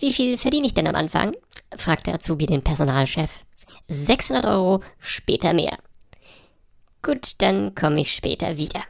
Wie viel verdiene ich denn am Anfang? fragte Azubi den Personalchef. 600 Euro, später mehr. Gut, dann komme ich später wieder.